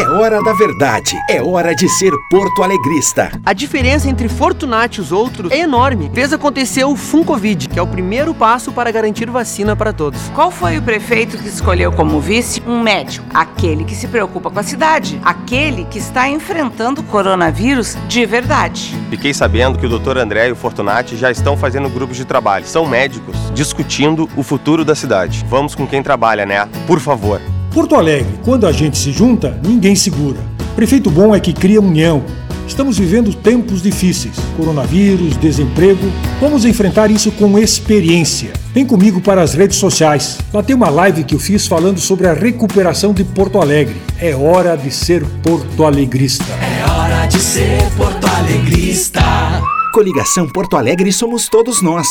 É hora da verdade. É hora de ser Porto Alegrista. A diferença entre Fortunati e os outros é enorme. Fez acontecer o Funcovid, que é o primeiro passo para garantir vacina para todos. Qual foi o prefeito que escolheu como vice um médico? Aquele que se preocupa com a cidade. Aquele que está enfrentando o coronavírus de verdade. Fiquei sabendo que o Dr. André e o Fortunati já estão fazendo grupos de trabalho. São médicos discutindo o futuro da cidade. Vamos com quem trabalha, né? Por favor. Porto Alegre, quando a gente se junta, ninguém segura. Prefeito bom é que cria união. Estamos vivendo tempos difíceis: coronavírus, desemprego. Vamos enfrentar isso com experiência. Vem comigo para as redes sociais. Lá tem uma live que eu fiz falando sobre a recuperação de Porto Alegre. É hora de ser Porto Alegrista. É hora de ser Porto Alegrista. Coligação Porto Alegre somos todos nós.